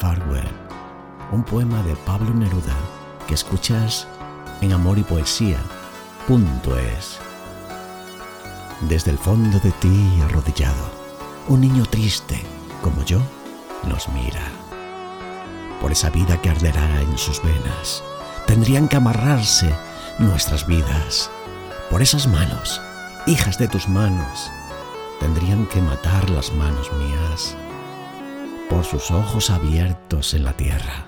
Farewell, un poema de Pablo Neruda que escuchas en Amor y Poesía. Es. Desde el fondo de ti arrodillado, un niño triste como yo nos mira. Por esa vida que arderá en sus venas, tendrían que amarrarse nuestras vidas. Por esas manos, hijas de tus manos, tendrían que matar las manos mías. Por sus ojos abiertos en la tierra,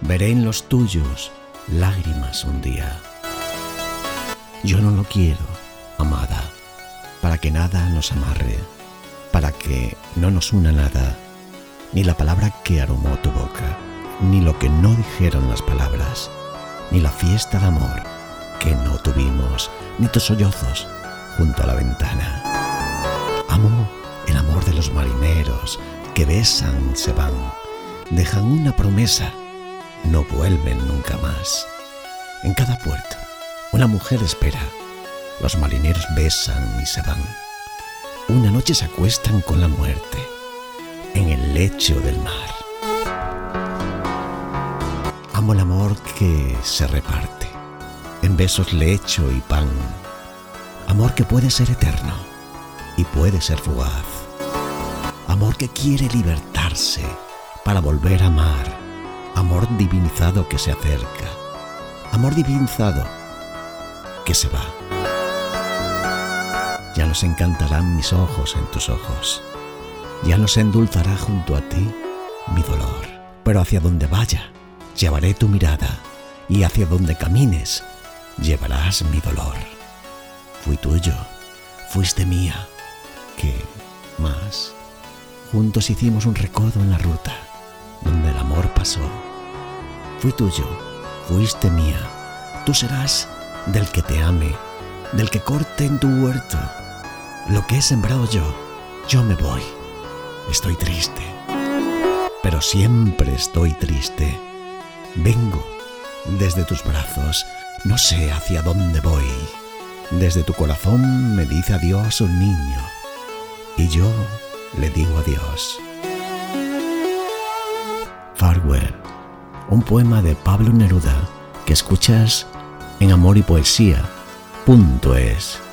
veré en los tuyos lágrimas un día. Yo no lo quiero, amada, para que nada nos amarre, para que no nos una nada, ni la palabra que aromó tu boca, ni lo que no dijeron las palabras, ni la fiesta de amor que no tuvimos, ni tus sollozos junto a la ventana. Que besan se van, dejan una promesa, no vuelven nunca más. En cada puerto, una mujer espera, los marineros besan y se van. Una noche se acuestan con la muerte en el lecho del mar. Amo el amor que se reparte en besos, lecho y pan. Amor que puede ser eterno y puede ser fugaz. Amor que quiere libertarse para volver a amar. Amor divinizado que se acerca. Amor divinizado que se va. Ya nos encantarán mis ojos en tus ojos. Ya nos endulzará junto a ti mi dolor. Pero hacia donde vaya, llevaré tu mirada. Y hacia donde camines, llevarás mi dolor. Fui tuyo, fuiste mía. ¿Qué más? Juntos hicimos un recodo en la ruta, donde el amor pasó. Fui tuyo, fuiste mía. Tú serás del que te ame, del que corte en tu huerto. Lo que he sembrado yo, yo me voy. Estoy triste, pero siempre estoy triste. Vengo desde tus brazos, no sé hacia dónde voy. Desde tu corazón me dice adiós un niño y yo le digo adiós. Farewell, un poema de Pablo Neruda que escuchas en Amor y Poesía. Es.